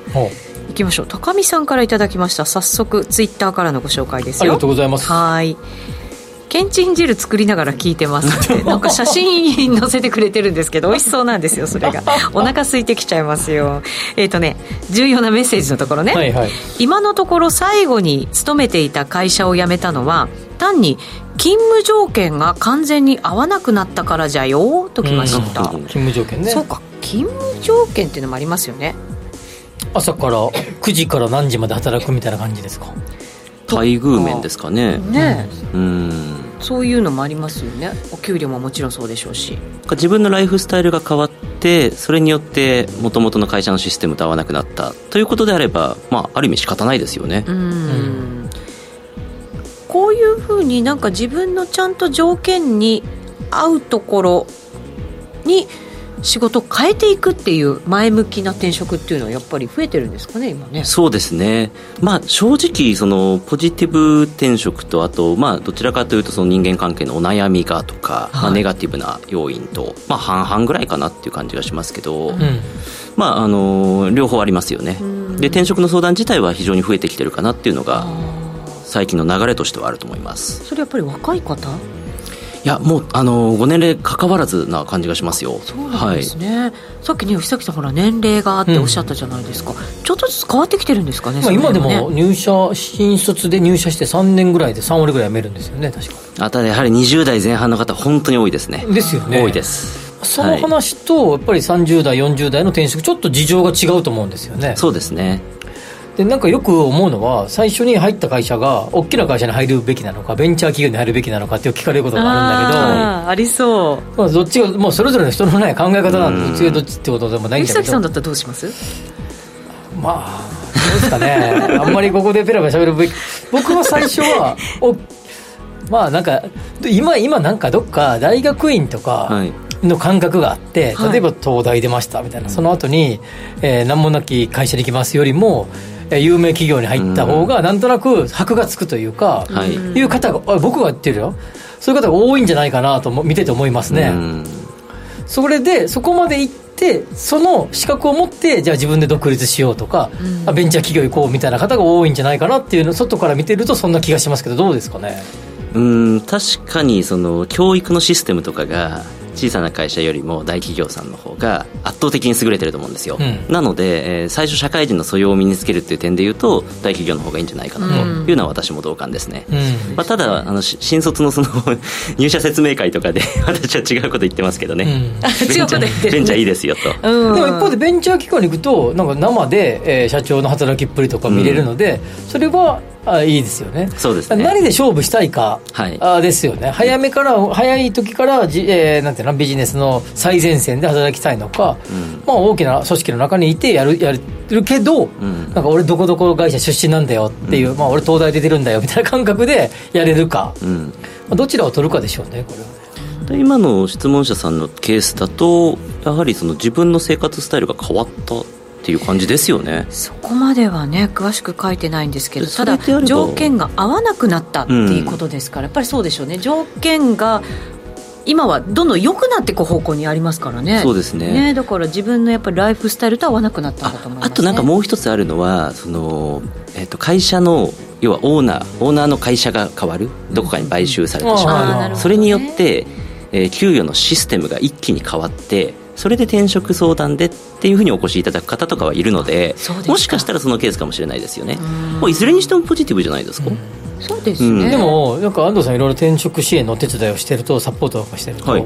い。きましょう。高見さんからいただきました。早速ツイッターからのご紹介ですよ。ありがとうございます。はいけんちん汁作りながら聞いてます。<laughs> ってなんか写真載せてくれてるんですけど美味しそうなんですよそれが。<laughs> お腹空いてきちゃいますよ。えっ、ー、とね重要なメッセージのところね、はいはい、今のところ最後に勤めていた会社を辞めたのは単に勤務条件が完全に合わなくなったからじゃよときました、勤務条件ね。そうか勤務条件っていうのもありますよね。朝から9時から何時まで働くみたいな感じですか？待遇面ですかね。ね。うん。そういうのもありますよね。お給料ももちろんそうでしょうし。自分のライフスタイルが変わってそれによってもともとの会社のシステムと合わなくなったということであれば、まあ、ある意味仕方ないですよね。うん。こういうふうになんか自分のちゃんと条件に合うところに仕事を変えていくっていう前向きな転職っていうのはやっぱり増えてるんですかね今ね。そうですね。まあ正直そのポジティブ転職とあとまあどちらかというとその人間関係のお悩みがとか、はい、まあ、ネガティブな要因とまあ半々ぐらいかなっていう感じがしますけど、うん、まああの両方ありますよね。で転職の相談自体は非常に増えてきてるかなっていうのが最近の流れとしてはあると思います。それやっぱり若い方いやもうあのご年齢関わらずな感じがしますよ。そうなんですね、はい、さっきね吉崎さんほら年齢がっておっしゃったじゃないですか、うん、ちょっとずつ変わってきてるんですかね、まあ、今でも入社新卒で入社して3年ぐらいで3割ぐらい辞めるんですよね確か。あただやはり20代前半の方本当に多いですね。ですよね。多いです。その話と、やっぱり30代40代の転職ちょっと事情が違うと思うんですよね。そうですねでなんかよく思うのは最初に入った会社が大きな会社に入るべきなのかベンチャー企業に入るべきなのかって聞かれることがあるんだけどありそう、まあ、どっちがもうそれぞれの人の、ね、考え方なんでどっちがどっちってことでもないんだけど。さんだったらどうします？まあどうですかね。<laughs> あんまりここでペラペラ喋るべき僕は最初はおまあなんか今今なんかどっか大学院とか、はい。の感覚があって、例えば東大出ましたみたいな、はい、その後に、えー、名もなき会社に行きますよりも、有名企業に入った方がなんとなく箔がつくというか、はい、いう方が僕が言ってるよ。そういう方が多いんじゃないかなと見てて思いますね。それでそこまで行ってその資格を持ってじゃあ自分で独立しようとか、うん、ベンチャー企業行こうみたいな方が多いんじゃないかなっていうの外から見てるとそんな気がしますけどどうですかね？うん確かにその教育のシステムとかが小さな会社よりも大企業さんの方が圧倒的に優れてると思うんですよ、うん、なので、えー、最初社会人の素養を身につけるっていう点でいうと大企業の方がいいんじゃないかなというのは私も同感ですね、うん、まあ、ただあの新卒のその <laughs> 入社説明会とかで <laughs> 私は違うこと言ってますけどね、うん、違うこと言ってる、ベンチャーいいですよと、でも一方でベンチャー機関に行くとなんか生で、えー、社長の働きっぷりとか見れるので、それはあいいですよね。そうですね。何で勝負したいか、はい、あですよね。早めから早い時からじ、えー、なんていうのビジネスの最前線で働きたいのか、うん、まあ、大きな組織の中にいてやるやるけど、うん、なんか俺どこどこ会社出身なんだよっていう、うん、まあ、俺東大出てるんだよみたいな感覚でやれるか、まあ、どちらを取るかでしょうねこれはね。今の質問者さんのケースだとやはりその自分の生活スタイルが変わったっていう感じですよね。そこまではね詳しく書いてないんですけどただ条件が合わなくなったっていうことですから、うん、やっぱりそうでしょうね。条件が今はどんどん良くなっていく方向にありますからね。そうですね、ね、だから自分のやっぱりライフスタイルと合わなくなったんだと思います、ね、あとなんかもう一つあるのはその、えー、と会社の要はオーナーオーナーの会社が変わる。どこかに買収されてしまう、うん、それによって、えー、給与のシステムが一気に変わってそれで転職相談でっていうふうにお越しいただく方とかはいるのでもしかしたらそのケースかもしれないですよね。もういずれにしてもポジティブじゃないですか、そうですね、うん、でもなんか安藤さんいろいろ転職支援のお手伝いをしてるとサポートとかしてると、はい、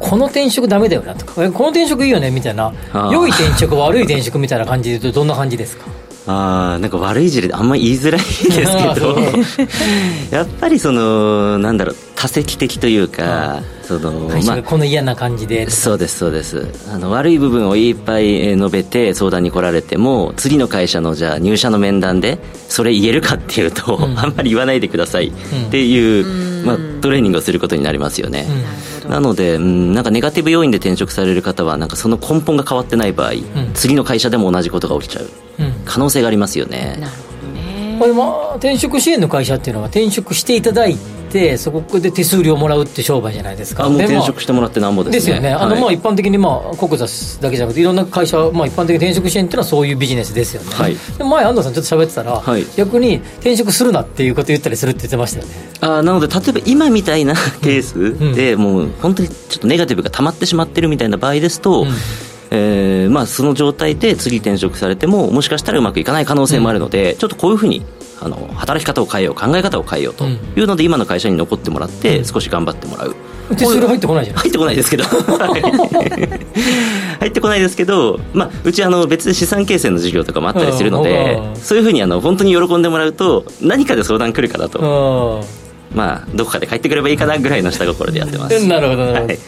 この転職ダメだよなとかこの転職いいよねみたいな良い転職悪い転職みたいな感じで言うとどんな感じですか？あなんか悪い事例であんまり言いづらいですけど。<laughs> <laughs> やっぱりそのなんだろう多席的というか、そのまあ、この嫌な感じで。そうですそうです。あの悪い部分をいっぱい述べて相談に来られても次の会社のじゃあ入社の面談でそれ言えるかっていうと、うん、あんまり言わないでくださいっていう、うん、まあ、トレーニングをすることになりますよね、うん、なので、うん、なんかネガティブ要因で転職される方はなんかその根本が変わってない場合、次の会社でも同じことが起きちゃう。可能性がありますよね、なるほどね。これ、まあ、転職支援の会社っていうのは転職していただいててそこで手数料もらうって商売じゃないですか。あもう転職してもらってなんぼですね。ですよね、あのまあ一般的にまあ国座だけじゃなくていろんな会社、まあ、一般的に転職支援っていうのはそういうビジネスですよね、はい、で前安藤さんちょっと喋ってたら、はい、逆に転職するなっていうこと言ったりするって言ってましたよね。あなので例えば今みたいな <laughs> ケースで、もう本当にちょっとネガティブが溜まってしまってるみたいな場合ですと、うん。えーまあ、その状態で次転職されてももしかしたらうまくいかない可能性もあるので、うん、ちょっとこういうふうにあの働き方を変えよう考え方を変えようというので、今の会社に残ってもらって少し頑張ってもらう。手数料入ってこないじゃん。入ってこないですけど。<laughs> 入ってこないですけど、まあ、うちあの別で資産形成の事業とかもあったりするのでそういうふうにあの本当に喜んでもらうと何かで相談来るかなとまあ、どこかで帰ってくればいいかなぐらいの下心でやってます。なるほど、はい、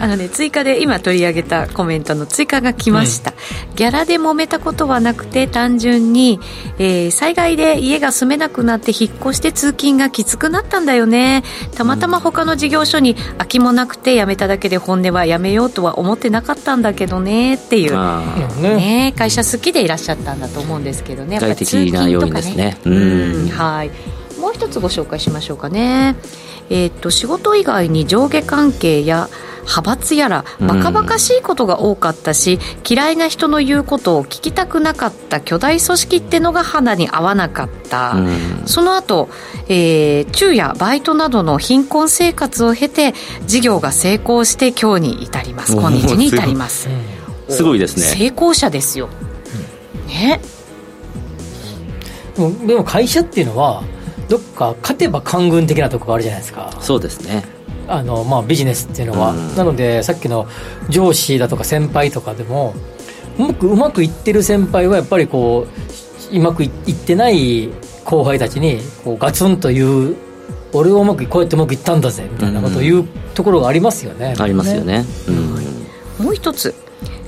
あのね、追加で今取り上げたコメントの追加が来ました。うん、ギャラで揉めたことはなくて、単純に、えー、災害で家が住めなくなって引っ越して通勤がきつくなったんだよね。たまたま他の事業所に空きもなくて辞めただけで本音は辞めようとは思ってなかったんだけどねっていう、ね、ね、会社好きでいらっしゃったんだと思うんですけどね。やっぱり通勤とかね。うん、はい。一つご紹介しましょうかね。えー、っと仕事以外に上下関係や派閥やらバカバカしいことが多かったし、うん、嫌いな人の言うことを聞きたくなかった巨大組織ってのが肌に合わなかった、うん、その後、えー、昼夜バイトなどの貧困生活を経て事業が成功して今日に至ります。今日に至ります。すごい。ですね。成功者ですよ、ね。でも会社っていうのはどっか勝てば官軍的なとこがあるじゃないですか。そうですね。あの、まあ、ビジネスっていうのは、なのでさっきの上司だとか先輩とかでもうまくうまくいってる先輩はやっぱりこううまくいってない後輩たちにこうガツンと言う俺はうまくこうやってうまくいったんだぜみたいなことを言うところがありますよね、ありますよね、うん、もう一つ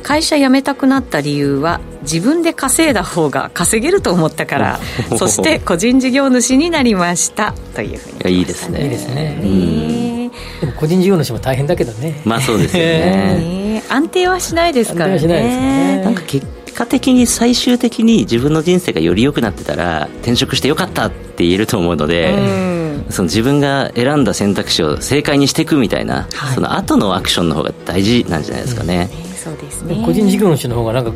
会社辞めたくなった理由は自分で稼いだ方が稼げると思ったから <laughs> そして個人事業主になりました。というふうに。いいですね。いいですね。でも個人事業主も大変だけどね。まあそうですよね。安定はしないですからね。ね。なんか結果的に最終的に自分の人生がより良くなってたら転職してよかったって言えると思うので、その自分が選んだ選択肢を正解にしていくみたいな、はい、その後のアクションの方が大事なんじゃないですかね、うんそうですね。個人事業主の方がなんか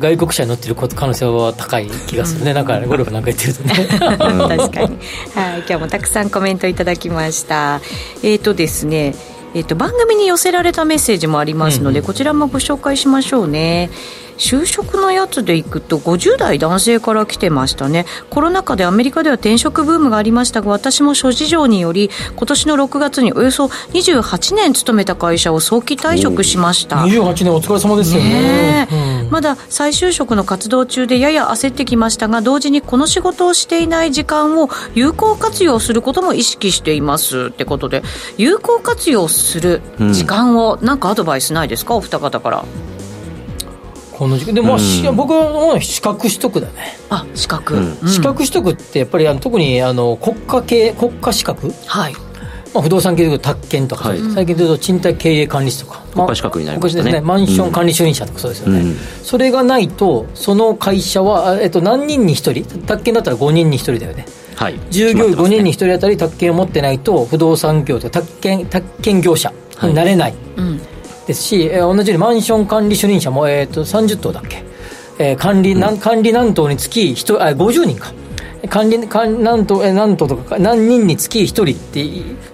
外国車に乗ってる可能性は高い気がするね、うん、なんかゴルフなんか言ってるとね。<laughs> 確かに、はい、今日もたくさんコメントいただきました。えっ、ー、とですねえっと、番組に寄せられたメッセージもありますので、うんうん、こちらもご紹介しましょうね。就職のやつでいくと50代男性から来てましたね。コロナ禍でアメリカでは転職ブームがありましたが私も諸事情により今年の6月におよそ28年勤めた会社を早期退職しました。28年お疲れ様ですよね、ねうん、まだ再就職の活動中でやや焦ってきましたが同時にこの仕事をしていない時間を有効活用することも意識しています。ってことで有効活用する時間を何かアドバイスないですか？お二方からこの時期。でも、うん、僕は資格取得だね。あ資格、うん、資格取得ってやっぱりあの特にあの国家系国家資格？はい。まあ、不動産系でいうと宅建とか、はい、最近でいうと賃貸経営管理士とか、国家資格になりますね,、ねマンション管理主任者とかそうですよね、うん、それがないとその会社は、えっと、何人に1人？宅建だったら5人に1人だよね。はい、従業員5人に1人当たり宅建を持ってないと不動産業とか宅建宅建業者になれない、はい。うんですし、えー、同じようにマンション管理主任者も、えーと、30棟だっけ、えー、管理、うん、管理何棟につき人あ50人か。管理管何棟え何棟とか何人につき1人って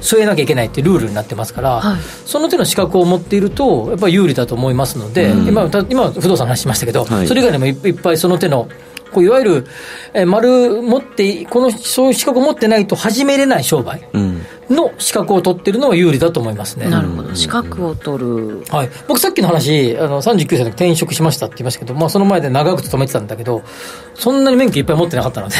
添えなきゃいけないっていうルールになってますから、はい、その手の資格を持っているとやっぱり有利だと思いますので、うん、今今不動産の話しましたけど、はい、それ以外にもいっぱいその手のこういわゆる、え丸持って、この、そういう資格を持ってないと始めれない商売の資格を取ってるのは有利だと思いますね。なるほど。資格を取る。はい。僕さっきの話、あの、39歳で転職しましたって言いましたけど、まあその前で長く勤めてたんだけど、そんなに免許いっぱい持ってなかったので、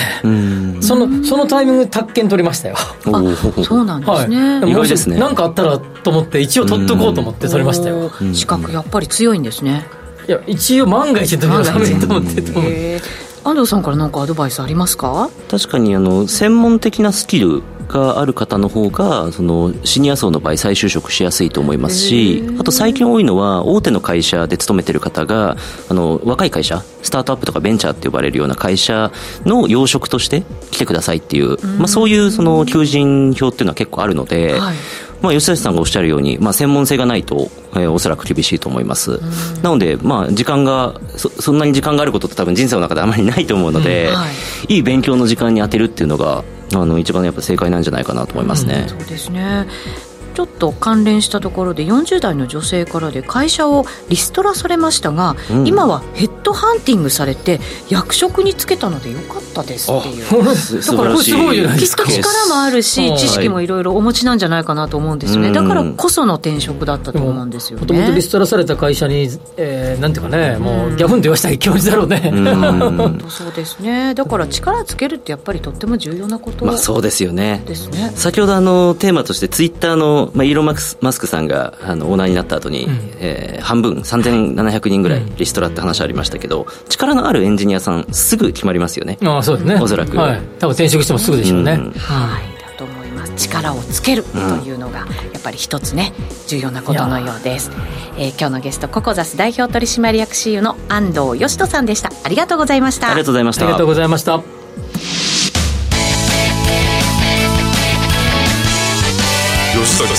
その、そのタイミングで宅建取りましたよ。あ、そうなんですね。はい。意外ですね。なんかあったらと思って、一応取っとこうと思って取りましたよ。資格やっぱり強いんですね。いや、一応万が一の時はダメと思ってと思って。安藤さんから何かアドバイスありますか？確かにあの専門的なスキルがある方の方がそのシニア層の場合再就職しやすいと思いますしあと最近多いのは大手の会社で勤めてる方があの若い会社スタートアップとかベンチャーって呼ばれるような会社の要職として来てくださいっていう、まあ、そういうその求人票っていうのは結構あるので、はいまあ、吉崎さんがおっしゃるように、まあ、専門性がないと、えー、おそらく厳しいと思います。なので、まあ、時間がそ、そんなに時間があることって多分人生の中であまりないと思うので、うんはい、いい勉強の時間に当てるっていうのが、あの、一番やっぱ正解なんじゃないかなと思いますね。うん、そうですね。ちょっと関連したところで40代の女性からで会社をリストラされましたが、うん、今はヘッドハンティングされて役職に就けたのでよかったですっていう。だからすごいきっと力もあるし知識もいろいろお持ちなんじゃないかなと思うんですよね、だからこその転職だったと思うんですよね。もともとリストラされた会社に、えー、なんていうかねもうギャフンと言わせたい気持ちだろうね。本当そうですね。だから力つけるってやっぱりとっても重要なことまあそうですよね。ですね。先ほどあのテーマとしてツイッターの、まあ、イーロン・マスマスクさんがあのオーナーになった後に、うん、えー、半分3700人ぐらいリストラって話ありましたけど、力のあるエンジニアさんすぐ決まりますよね。あそうですね。おそらく、はい、多分転職してもすぐでしょうね、うん、はい。だと思います。力をつけるというのがやっぱり一つね重要なことのようです、えー、今日のゲストココザス代表取締役 CEO の安藤義人さんでした。ありがとうございました。ありがとうございました。ありがとうございました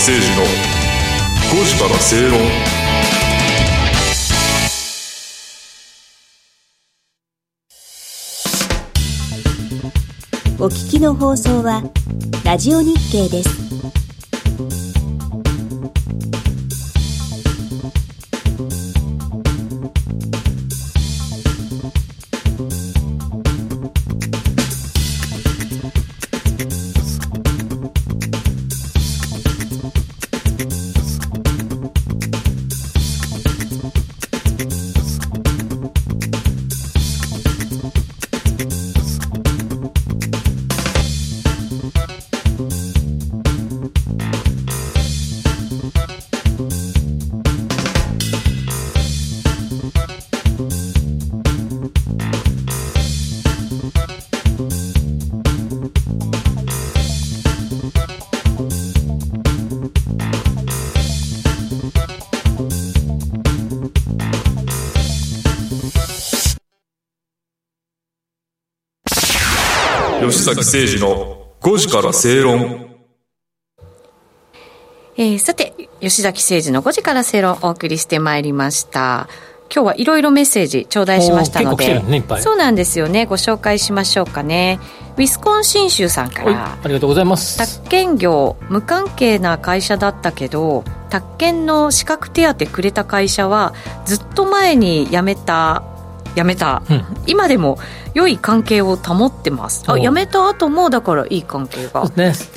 誠二の5時から正論お聞きの放送はラジオ日経です。崎誠二の5時から正論。えー、さて、吉崎誠二の5時から正論をお送りしてまいりました。今日はいろいろメッセージ頂戴しましたので、ね、そうなんですよね。ご紹介しましょうかね。ウィスコンシン州さんから。ありがとうございます。宅建業無関係な会社だったけど宅建の資格手当くれた会社はずっと前に辞めた辞めた、うん、今でも良い関係を保ってます。あ辞めた後もだからいい関係が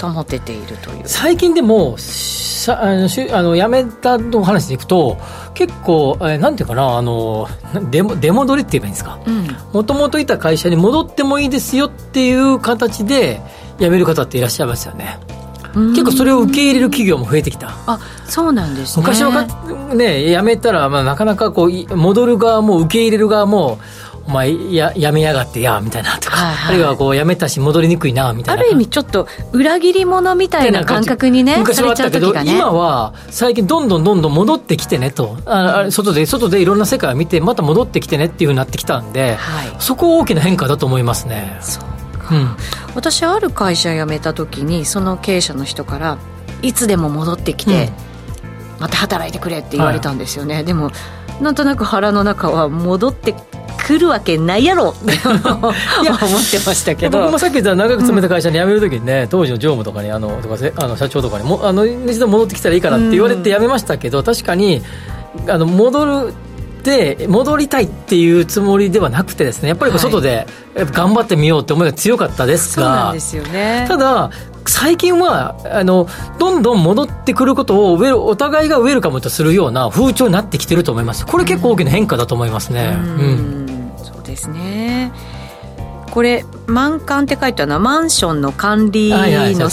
保てているという、ね、最近でもさあのしあの辞めたの話でいくと結構、えなんていうかなあの出出戻りって言えばいいんですか？もともといた会社に戻ってもいいですよっていう形で辞める方っていらっしゃいますよね結構それを受け入れる企業も増えてきた。あそうなんです、ね、昔はね辞めたら、まあ、なかなかこう戻る側も受け入れる側もお前ややめやがってやみたいなとか、はいはい、あるいはこうやめたし戻りにくいなみたいな。ある意味ちょっと裏切り者みたいな感覚にね昔はあったけど、ね、今は最近どんどんどんどん戻ってきてねとあ、うん、外で外でいろんな世界を見てまた戻ってきてねっていうふうになってきたんで、はい、そこ大きな変化だと思いますね。そうか、うん、私ある会社辞めた時にその経営者の人からいつでも戻ってきて、うん、また働いてくれって言われたんですよね、はい、でもなんとなく腹の中は戻って来るわけないやろ <laughs> って思ってましたけど。<laughs> 僕もさっき言った長く勤めた会社に辞めるときにね、うん、当時の常務とかにあのとかあの社長とかにもあの一度戻ってきたらいいかなって言われて辞めましたけど、うん、確かにあの戻るで戻りたいっていうつもりではなくてですねやっぱり外で頑張ってみようって思いが強かったですが、ね、ただ最近はあのどんどん戻ってくることをお互いがウェルカムとするような風潮になってきてると思います。これ結構大きな変化だと思いますね。うん、うん。ですね。これ満館って書いてあるのはマンションの管理の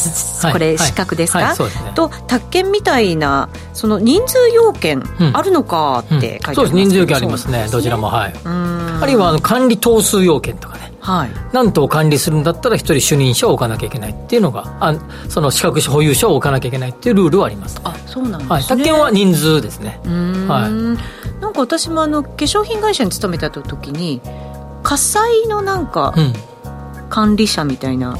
これ資格ですか、と宅建みたいなその人数要件あるのかって書いてあります、そうです。人数要件ありますね。どちらも。はい。あるいはあの管理頭数要件とかね。はい、何棟管理するんだったら一人主任者を置かなきゃいけないっていうのがあその資格保有者を置かなきゃいけないっていうルールはあります、あそうなんですね、はい、宅建は人数ですね。はい。なんか私もあの化粧品会社に勤めた時に火災のなんか、うん。管理者みたいな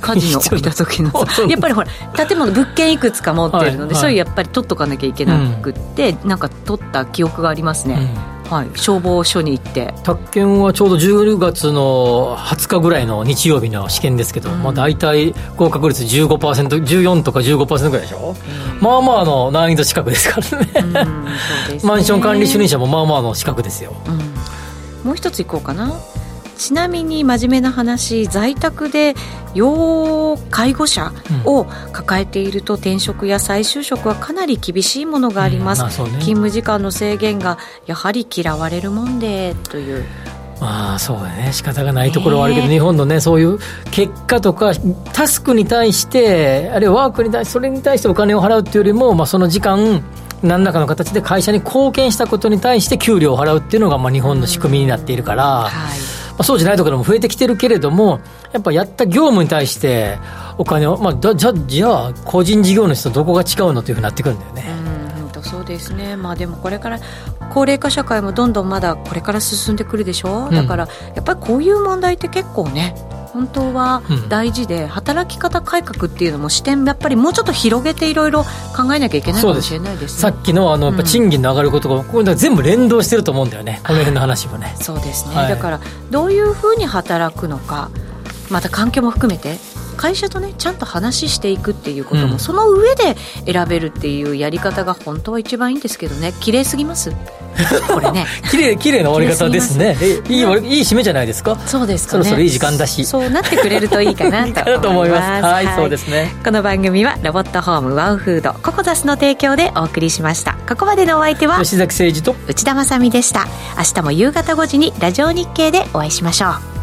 火事の起きた時の。<laughs> やっぱりほら建物物件いくつか持ってるので、はいはい、そういうやっぱり取っとかなきゃいけなくって、うん、なんか取った記憶がありますね、うん、はい、消防署に行って。宅建はちょうど10月の20日ぐらいの日曜日の試験ですけど、うん、まあ、大体合格率 15%14 とか15%ぐらいでしょ、うん、まあまあの難易度近くですからね。ね、<laughs> マンション管理主任者もまあまあの資格ですよ、うんもう一ついこうかな。ちなみに真面目な話在宅で要介護者を抱えていると転職や再就職はかなり厳しいものがあります、うん。まあね、勤務時間の制限がやはり嫌われるもんでという。まあそうだね。仕方がないところはあるけど、日本のねそういう結果とかタスクに対してあるいはワークに対してそれに対してお金を払うっていうよりも、まあ、その時間何らかの形で会社に貢献したことに対して給料を払うっていうのがまあ日本の仕組みになっているから、はい、まあ、そうじゃないところも増えてきてるけれどもやっぱやった業務に対してお金を、まあ、じゃじゃあ個人事業主とどこが違うのというふうになってくるんだよね。そうですね、まあ、でもこれから高齢化社会もどんどんまだこれから進んでくるでしょ、うん、だからやっぱりこういう問題って結構ね本当は大事で、うん、働き方改革っていうのも視点やっぱりもうちょっと広げていろいろ考えなきゃいけないかもしれないです、ね、さっきのあのやっぱ賃金の上がることが、これ全部連動してると思うんだよね。この辺の話もね。そうですね、はい、だからどういうふうに働くのかまた環境も含めて会社とねちゃんと話していくっていうことも、うん、その上で選べるっていうやり方が本当は一番いいんですけどね。綺麗すぎます <laughs> これね。綺麗綺麗な終わり方ですね。いいいい締めじゃないですか？そうですか、ね、そろそろいい時間だし。そうなってくれると <laughs> いいかなと思います。はい、はい、そうですね。この番組はロボットホームワンフードココザスの提供でお送りしました。ここまでのお相手は吉崎誠二と内田まさでした。明日も夕方5時にラジオ日経でお会いしましょう